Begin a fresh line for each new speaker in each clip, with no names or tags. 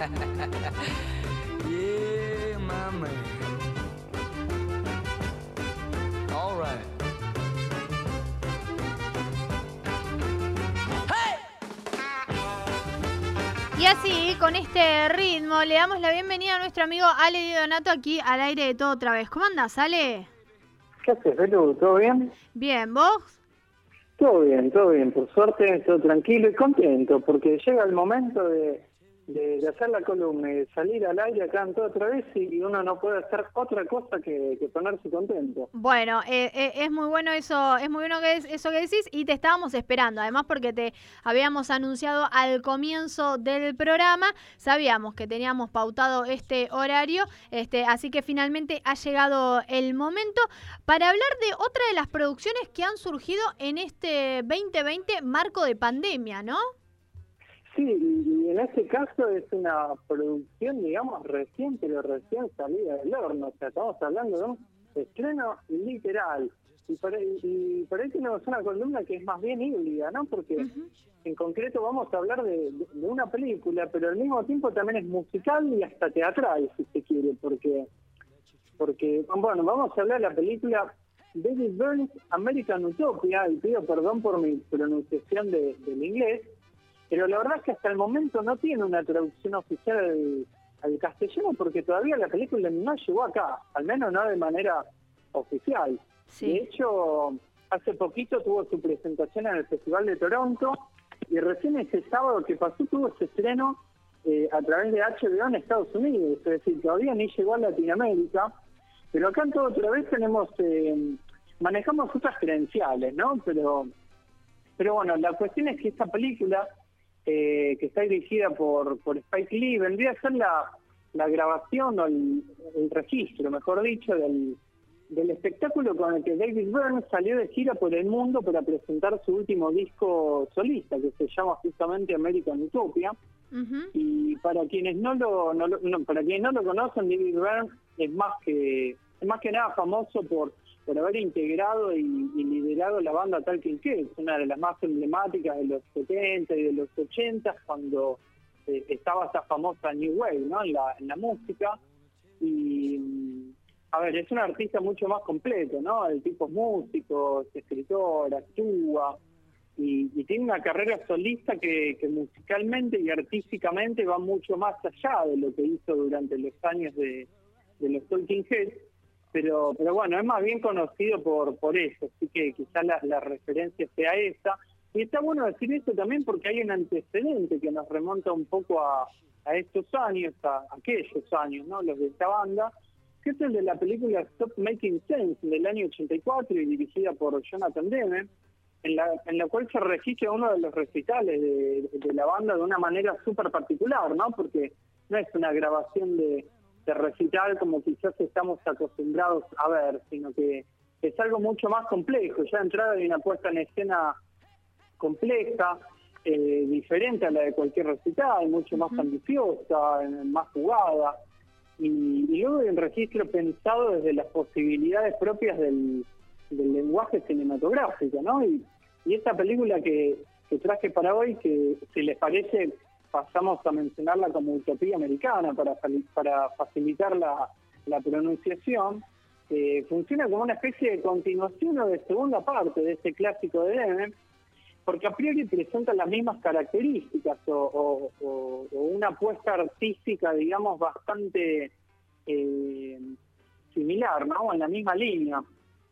yeah, my man. All right.
Y así, con este ritmo, le damos la bienvenida a nuestro amigo Ale Di Donato aquí al aire de todo otra vez. ¿Cómo andas, Ale?
¿Qué haces, Belu? ¿Todo bien?
Bien, ¿vos?
Todo bien, todo bien. Por suerte, todo tranquilo y contento, porque llega el momento de, de, hacer la columna y de salir al aire acá en todo otra vez y uno no puede hacer otra cosa que, ponerse contento.
Bueno, eh, eh, es muy bueno eso, es muy bueno que es, eso que decís y te estábamos esperando, además porque te habíamos anunciado al comienzo del programa, sabíamos que teníamos pautado este horario, este, así que finalmente ha llegado el momento para hablar de otra de las producciones que han surgido en este 2020 marco de pandemia, ¿no?
Sí, y en este caso es una producción, digamos, recién, pero recién salida del horno. O sea, estamos hablando de un estreno literal. Y por, y por ahí tenemos una columna que es más bien híbrida, ¿no? Porque en concreto vamos a hablar de, una película, pero al mismo tiempo también es musical y hasta teatral, si se quiere, porque, porque bueno, vamos a hablar de la película David Burns American Utopia, y pido perdón por mi pronunciación de, del inglés, pero la verdad es que hasta el momento no tiene una traducción oficial al, castellano porque todavía la película no llegó acá, al menos no de manera oficial. De hecho, hace poquito tuvo su presentación en el Festival de Toronto y recién ese sábado que pasó tuvo ese estreno eh, a través de HBO en Estados Unidos, es decir, todavía ni llegó a Latinoamérica, pero acá en todo otra vez tenemos, eh, manejamos otras credenciales, ¿no? Pero, pero bueno, la cuestión es que esta película eh, que está dirigida por, por Spike Lee, vendría a ser la, la grabación o el, registro, mejor dicho, del, del espectáculo con el que David Byrne salió de gira por el mundo para presentar su último disco solista, que se llama justamente American Utopia. Y para quienes no lo, no, para quienes no lo conocen, David Byrne es más que es más que nada famoso por por haber integrado y, liderado la banda Talking Kids, una de las más emblemáticas de los 70 y de los 80, cuando eh, estaba esa famosa New Wave ¿no? en, la, música. Y, a ver, es un artista mucho más completo, ¿no? El tipo es músico, es escritor, actúa, y, tiene una carrera solista que, que, musicalmente y artísticamente va mucho más allá de lo que hizo durante los años de, de los Talking Heads pero pero bueno, es más bien conocido por por eso, así que quizás la, referencia sea esa. Y está bueno decir esto también porque hay un antecedente que nos remonta un poco a, a estos años, a, aquellos años, ¿no? Los de esta banda, que es el de la película Stop Making Sense del año 84 y dirigida por Jonathan Demme, en la, en la cual se registra uno de los recitales de, de la banda de una manera súper particular, ¿no? Porque no es una grabación de de recital como quizás estamos acostumbrados a ver, sino que es algo mucho más complejo. Ya entrada hay una puesta en escena compleja, eh, diferente a la de cualquier recital, mucho más ambiciosa, más jugada. Y, luego hay un registro pensado desde las posibilidades propias del, lenguaje cinematográfico, ¿no? Y, y esta película que, que traje para hoy, que si les parece pasamos a mencionarla como utopía americana para, facilitar la, pronunciación, eh, funciona como una especie de continuación o de segunda parte de este clásico de Deme, porque a priori presenta las mismas características o, una apuesta artística, digamos, bastante eh, similar, ¿no? En la misma línea.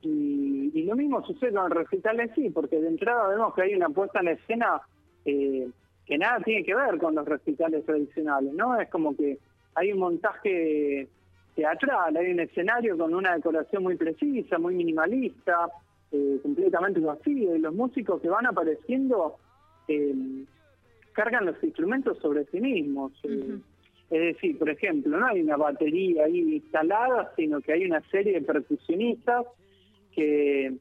Y, y, lo mismo sucede con el recital en sí, porque de entrada vemos que hay una puesta en escena eh, que nada tiene que ver con los recitales tradicionales, ¿no? Es como que hay un montaje teatral, hay un escenario con una decoración muy precisa, muy minimalista, eh, completamente vacío, y los músicos que van apareciendo eh, cargan los instrumentos sobre sí mismos. Eh, es decir, por ejemplo, no hay una batería ahí instalada, sino que hay una serie de percusionistas que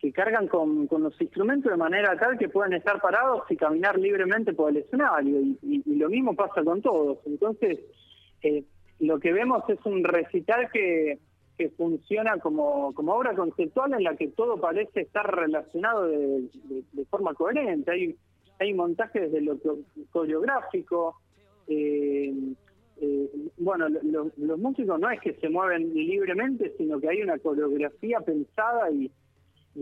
que cargan con, los instrumentos de manera tal que puedan estar parados y caminar libremente por el escenario. Y, lo mismo pasa con todos. Entonces, eh, lo que vemos es un recital que, que funciona como, como obra conceptual en la que todo parece estar relacionado de, forma coherente. Hay, hay montajes desde lo coreográfico, eh, eh, bueno, los músicos no es que se mueven libremente, sino que hay una coreografía pensada y,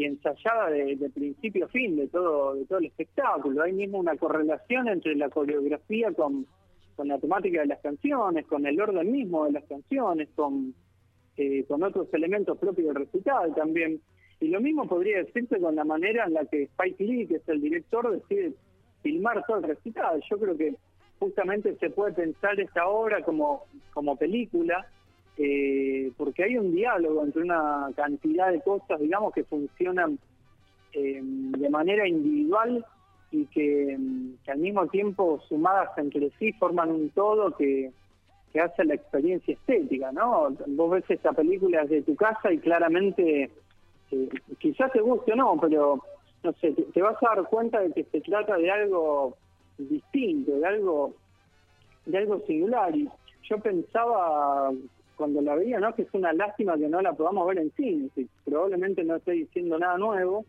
ensayada de, principio a fin de todo, de todo el espectáculo. Hay mismo una correlación entre la coreografía con, con la temática de las canciones, con el orden mismo de las canciones, con, eh, con otros elementos propios del recital también. Y lo mismo podría decirse con la manera en la que Spike Lee, que es el director, decide filmar todo el recital. Yo creo que justamente se puede pensar esta obra como, como película, eh, porque hay un diálogo entre una cantidad de cosas, digamos, que funcionan eh, de manera individual y que, al mismo tiempo sumadas entre sí forman un todo que, que hace la experiencia estética, ¿no? Vos ves esta película desde tu casa y claramente, eh, quizás te guste o no, pero no sé, te, vas a dar cuenta de que se trata de algo distinto, de algo, de algo singular. Y yo pensaba cuando la veía, ¿no? Que es una lástima que no la podamos ver en cine. Probablemente no estoy diciendo nada nuevo,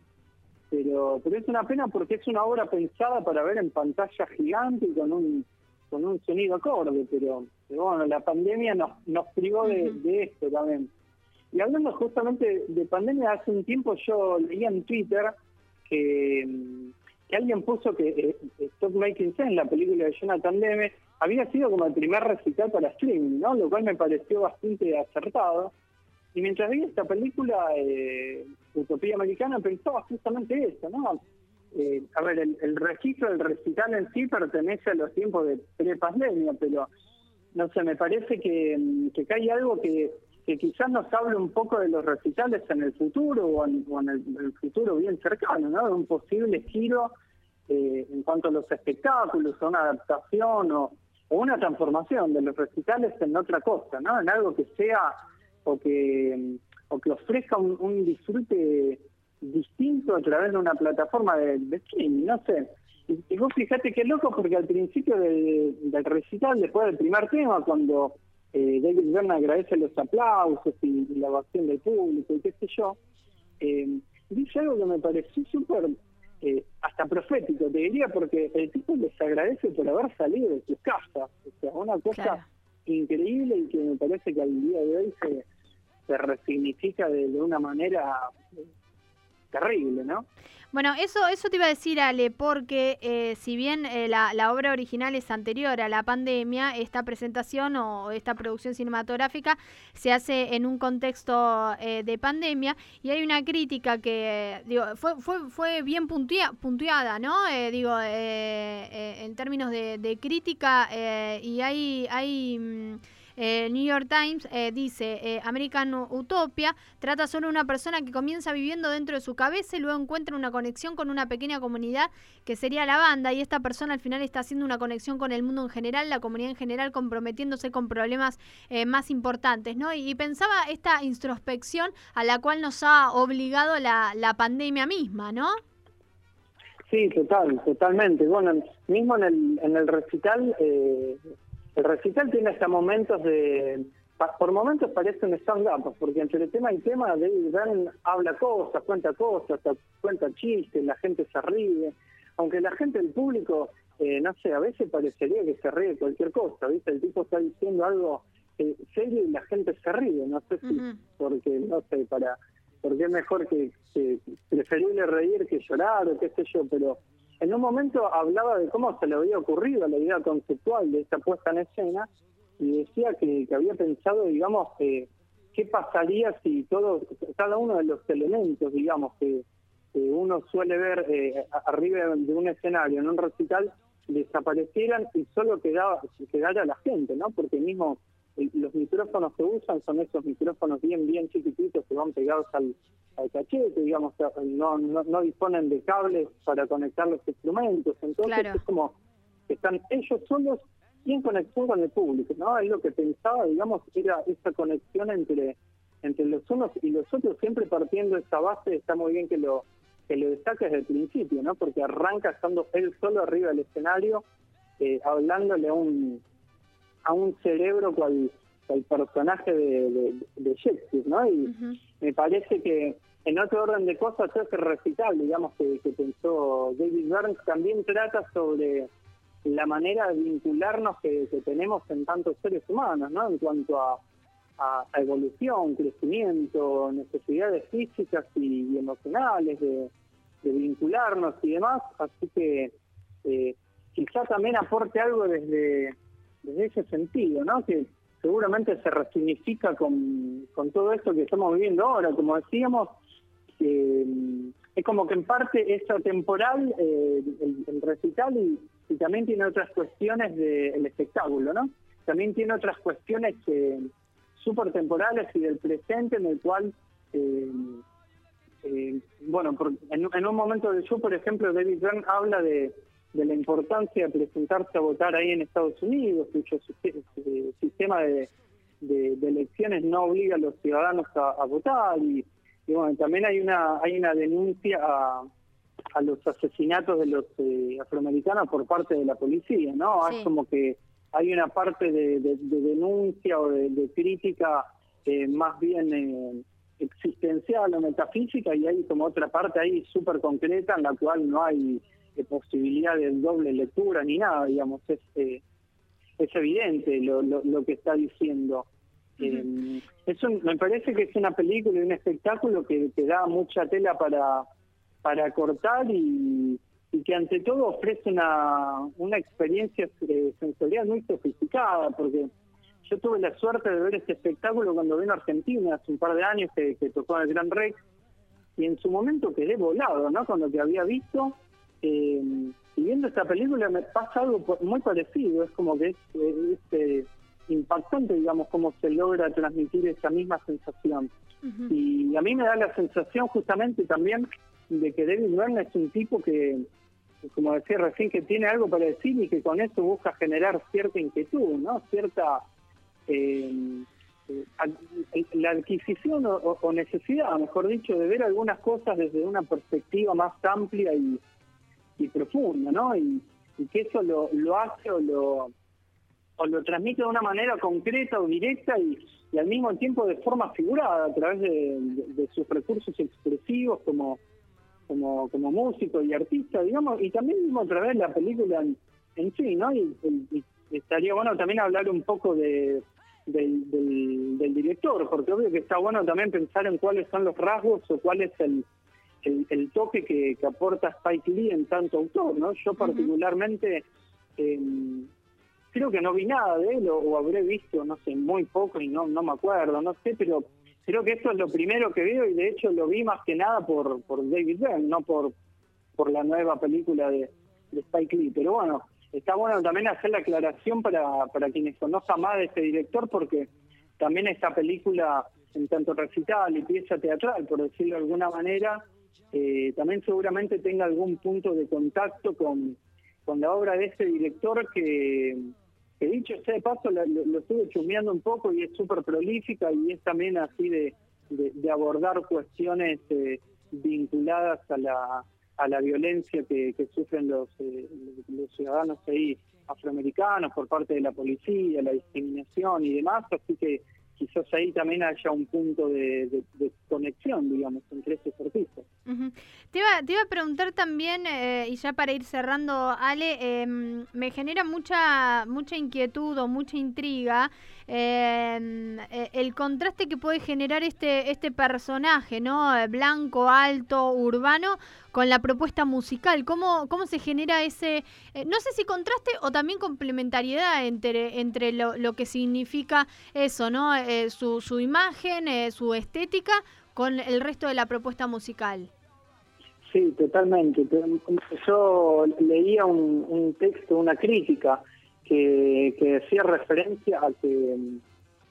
pero, pero es una pena porque es una obra pensada para ver en pantalla gigante y con un con un sonido acorde, pero, bueno, la pandemia nos, nos privó de, de esto también. Y hablando justamente de pandemia, hace un tiempo yo leía en Twitter que, alguien puso que eh, Stop Making Sense, la película de Jonathan Demme, había sido como el primer recital para streaming, ¿no? Lo cual me pareció bastante acertado. Y mientras vi esta película, eh, Utopía Americana, pensaba justamente eso, ¿no? Eh, a ver, el, registro del recital en sí pertenece a los tiempos de pre-pandemia, pero no sé, me parece que, que hay algo que que quizás nos hable un poco de los recitales en el futuro o en, el, futuro bien cercano, ¿no? De un posible giro eh, en cuanto a los espectáculos, o una adaptación o, una transformación de los recitales en otra cosa, ¿no? En algo que sea o que, o que ofrezca un, disfrute distinto a través de una plataforma de, streaming, no sé. Y, vos fíjate qué loco porque al principio del recital, después del primer tema, cuando eh, David Byrne agradece los aplausos y, la ovación del público y qué sé yo, eh, dice algo que me pareció súper, eh, hasta profético, te diría, porque el tipo les agradece por haber salido de sus casas. O sea, una cosa increíble y que me parece que al día de hoy se, se resignifica de, de una manera terrible, ¿no?
Bueno, eso, eso te iba a decir, Ale, porque eh, si bien eh, la, obra original es anterior a la pandemia, esta presentación o esta producción cinematográfica se hace en un contexto eh, de pandemia y hay una crítica que digo, fue, fue, fue bien puntuada, ¿no? digo, en términos de, de crítica y hay... hay mm, eh, New York Times eh, dice, eh, American Utopia trata sobre una persona que comienza viviendo dentro de su cabeza y luego encuentra una conexión con una pequeña comunidad que sería la banda y esta persona al final está haciendo una conexión con el mundo en general, la comunidad en general comprometiéndose con problemas más importantes, ¿no? Y, pensaba esta introspección a la cual nos ha obligado la, la pandemia misma, ¿no?
Sí, total, totalmente. Bueno, mismo en el, en el recital eh, el recital tiene hasta momentos de... Por momentos parece un stand-up, porque entre tema y tema David Byrne habla cosas, cuenta cosas, cuenta chistes, la gente se ríe. Aunque la gente, el público, eh, no sé, a veces parecería que se ríe de cualquier cosa, ¿viste? El tipo está diciendo algo eh, serio y la gente se ríe, no sé si, porque, no sé, para porque es mejor que, que preferible reír que llorar o qué sé yo, pero en un momento hablaba de cómo se le había ocurrido la idea conceptual de esta puesta en escena y decía que, había pensado, digamos, qué pasaría si todo, cada uno de los elementos, digamos, que, uno suele ver eh, arriba de un escenario, en un recital, desaparecieran y solo quedaba, quedara la gente, ¿no? Porque mismo los micrófonos que usan son esos micrófonos bien, bien chiquititos que van pegados al, al cachete, digamos, no, no, no, disponen de cables para conectar los instrumentos, entonces es como que están ellos solos y en conexión con el público, ¿no? Es lo que pensaba, digamos, era esa conexión entre entre los unos y los otros, siempre partiendo esa base, está muy bien que lo que lo destaque desde el principio, ¿no? Porque arranca estando él solo arriba del escenario, eh, hablándole a un a un cerebro cual, el personaje de, de, Shakespeare, ¿no? Y me parece que en otro orden de cosas, ese recital, digamos, que, que pensó David Burns, también trata sobre la manera de vincularnos que, tenemos en tantos seres humanos, ¿no? En cuanto a, evolución, crecimiento, necesidades físicas y, emocionales de, vincularnos y demás. Así que eh, quizá también aporte algo desde, desde ese sentido, ¿no? Que seguramente se resignifica con, con todo esto que estamos viviendo ahora. Como decíamos, es como que en parte es atemporal eh, el, recital y, también tiene otras cuestiones del espectáculo, ¿no? También tiene otras cuestiones eh, súper temporales y del presente en el cual, eh, eh, bueno, en, un momento del show, por ejemplo, David Byrne habla de, la importancia de presentarse a votar ahí en Estados Unidos, cuyo sistema de, elecciones no obliga a los ciudadanos a votar y y bueno, también hay una hay una denuncia a, los asesinatos de los eh, afroamericanos por parte de la policía, ¿no? Es como que hay una parte de, denuncia o de, crítica eh, más bien eh, existencial o metafísica y hay como otra parte ahí súper concreta en la cual no hay posibilidad de doble lectura ni nada, digamos, es, es evidente lo, lo que está diciendo. Eh, eso me parece que es una película y un espectáculo que, te da mucha tela para, para cortar y, que ante todo ofrece una, una experiencia eh, sensorial muy sofisticada, porque yo tuve la suerte de ver este espectáculo cuando vino a Argentina hace un par de años que, tocó en el Gran Rex, y en su momento quedé volado, ¿no? Con lo que había visto. Eh, y viendo esta película me pasa algo muy parecido, es como que es, es, impactante, digamos, cómo se logra transmitir esa misma sensación. Y a mí me da la sensación justamente también de que David Byrne es un tipo que, como decía recién, que tiene algo para decir y que con eso busca generar cierta inquietud, ¿no? Cierta... Eh, eh, la adquisición o, necesidad, mejor dicho, de ver algunas cosas desde una perspectiva más amplia y, profunda, ¿no? Y, y que eso lo, lo hace o lo o lo transmite de una manera concreta o directa y, al mismo tiempo de forma figurada a través de, sus recursos expresivos como, como, como músico y artista, digamos, y también mismo a través de la película en, sí, ¿no? Y, estaría bueno también hablar un poco de, del, director, porque obvio que está bueno también pensar en cuáles son los rasgos o cuál es el, el, toque que, aporta Spike Lee en tanto autor, ¿no? Yo particularmente... Eh, creo que no vi nada de él o, habré visto, no sé, muy poco y no, no me acuerdo, no sé, pero creo que esto es lo primero que veo y de hecho lo vi más que nada por, por David Byrne, no por, por la nueva película de, Spike Lee. Pero bueno, está bueno también hacer la aclaración para, para quienes conozcan más de este director porque también esta película en tanto recital y pieza teatral, por decirlo de alguna manera, eh, también seguramente tenga algún punto de contacto con, con la obra de este director que que dicho sea de paso, lo, estuve chumeando un poco y es súper prolífica y es también así de, de, abordar cuestiones eh, vinculadas a la, a la violencia que, sufren los, eh, los ciudadanos ahí afroamericanos por parte de la policía, la discriminación y demás, así que quizás ahí también haya un punto de, conexión, digamos, entre estos artistas.
Te, iba, te iba a preguntar también, eh, y ya para ir cerrando, Ale, em, me genera mucha, mucha inquietud o mucha intriga eh, el contraste que puede generar este, este personaje, ¿no? Blanco, alto, urbano, con la propuesta musical. ¿Cómo, cómo se genera ese, eh, no sé si contraste o también complementariedad entre, entre lo, lo que significa eso, ¿no? Eh, su, su imagen, eh, su estética con el resto de la propuesta musical.
Sí, totalmente. Yo leía un, texto, una crítica, que, decía referencia a que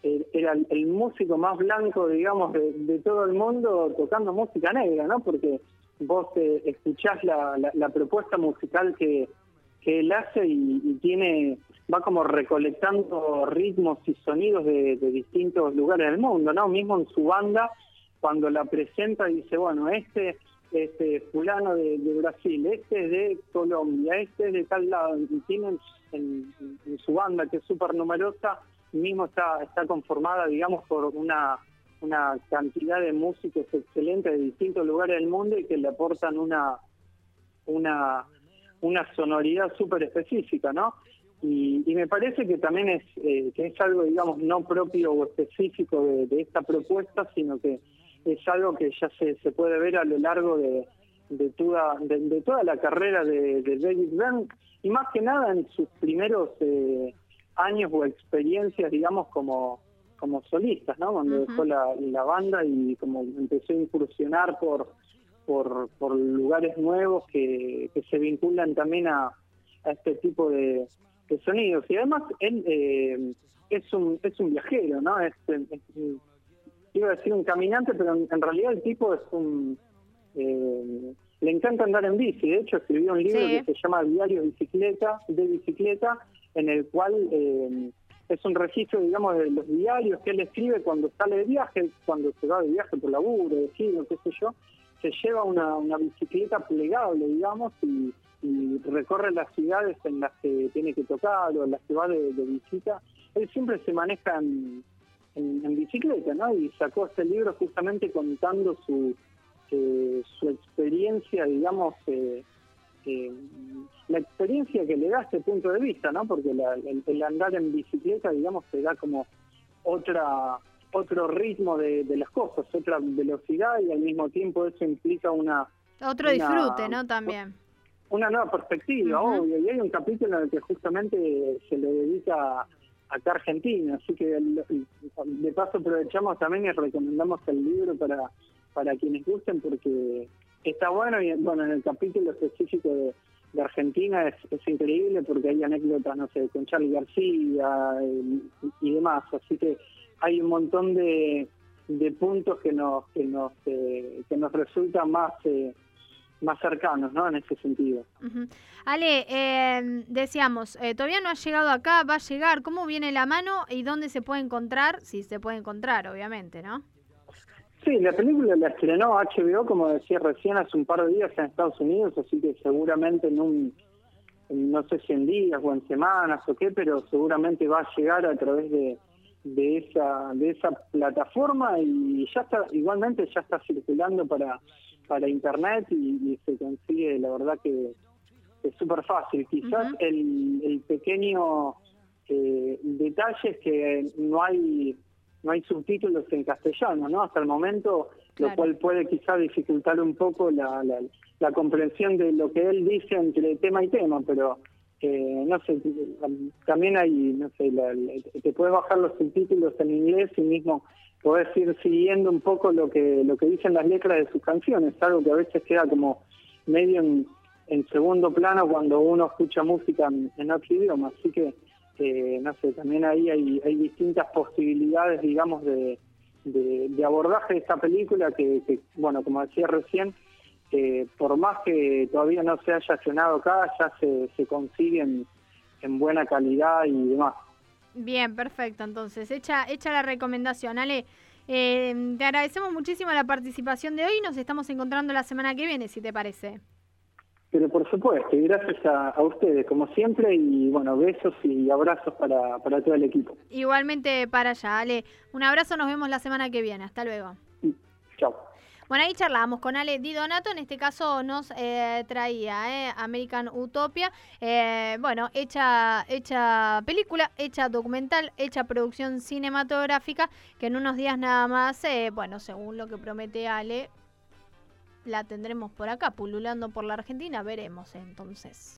eh, era el, músico más blanco, digamos, de, todo el mundo tocando música negra, ¿no? Porque vos escuchás la, la, propuesta musical que, que él hace y tiene va como recolectando ritmos y sonidos de, distintos lugares del mundo, ¿no? Mismo en su banda, cuando la presenta dice, bueno, este este fulano de, Brasil, este es de Colombia, este es de tal lado, y tienen en, su banda que es súper numerosa, mismo está, está conformada, digamos, por una, una cantidad de músicos excelentes de distintos lugares del mundo y que le aportan una, una una sonoridad súper específica, ¿no? Y, me parece que también es, eh, que es algo, digamos, no propio o específico de, esta propuesta, sino que es algo que ya se, se puede ver a lo largo de, de, toda, de, toda la carrera de, David Byrne y más que nada en sus primeros eh, años o experiencias, digamos, como, como solistas, ¿no? Cuando dejó la, la banda y como empezó a incursionar por por, por lugares nuevos que, que se vinculan también a, a este tipo de, sonidos. Y además él eh, es, un, es un viajero, ¿no? Es, iba a decir un caminante, pero en, realidad el tipo es un... Eh, le encanta andar en bici, de hecho escribió un libro que se llama Diario Bicicleta, de Bicicleta, en el cual eh, es un registro, digamos, de los diarios que él escribe cuando sale de viaje, cuando se va de viaje por laburo, de giro, qué sé yo, se lleva una, una bicicleta plegable, digamos, y, recorre las ciudades en las que tiene que tocar o en las que va de, visita. Él siempre se maneja en, en, bicicleta, ¿no? Y sacó este libro justamente contando su, eh, su experiencia, digamos, eh, eh, la experiencia que le da este punto de vista, ¿no? Porque el, andar en bicicleta, digamos, te da como otra otro ritmo de, las cosas, otra velocidad y al mismo tiempo eso implica una...
Otro disfrute, ¿no? También.
Una nueva perspectiva, obvio. Y hay un capítulo en el que justamente se le dedica acá Argentina, así que de paso aprovechamos también y recomendamos el libro para, para quienes gusten porque está bueno y bueno, en el capítulo específico de, Argentina es, es, increíble porque hay anécdotas, no sé, con Charlie García y demás, así que hay un montón de, de puntos que nos que nos eh, que nos resultan más eh, más cercanos, ¿no? En ese sentido.
Ale, eh, decíamos, eh, todavía no ha llegado acá, va a llegar. ¿Cómo viene la mano y dónde se puede encontrar? Si se puede encontrar, obviamente, ¿no?
Sí, la película la estrenó HBO, como decía recién, hace un par de días en Estados Unidos, así que seguramente en un, no sé si en días o en semanas o qué, pero seguramente va a llegar a través de, de esa de esa plataforma y ya está igualmente ya está circulando para para internet y, se consigue la verdad que es súper fácil. Quizás el, el pequeño eh, detalle es que no hay no hay subtítulos en castellano no hasta el momento lo cual puede quizás dificultar un poco la, la, la comprensión de lo que él dice entre tema y tema pero no sé, también hay, no sé, te puedes bajar los subtítulos en inglés y mismo podés ir siguiendo un poco lo que lo que dicen las letras de sus canciones, algo que a veces queda como medio en, segundo plano cuando uno escucha música en, otro idioma, así que eh, no sé, también ahí hay, hay distintas posibilidades, digamos, de, de, abordaje de esta película que, que, bueno, como decía recién, por más que todavía no se haya accionado acá, ya se, se consiguen en buena calidad y demás.
Bien, perfecto. Entonces, hecha, hecha la recomendación. Ale, eh, te agradecemos muchísimo la participación de hoy nos estamos encontrando la semana que viene, si te parece.
Pero por supuesto, y gracias a, ustedes, como siempre, y bueno, besos y abrazos para, para todo el equipo.
Igualmente para allá, Ale. Un abrazo, nos vemos la semana que viene. Hasta luego.
Chao.
Bueno, ahí charlábamos con Ale Di Donato, en este caso nos eh, traía eh, American Utopia, eh, bueno, hecha, hecha película, hecha documental, hecha producción cinematográfica, que en unos días nada más, bueno, según lo que promete Ale, la tendremos por acá, pululando por la Argentina, veremos entonces.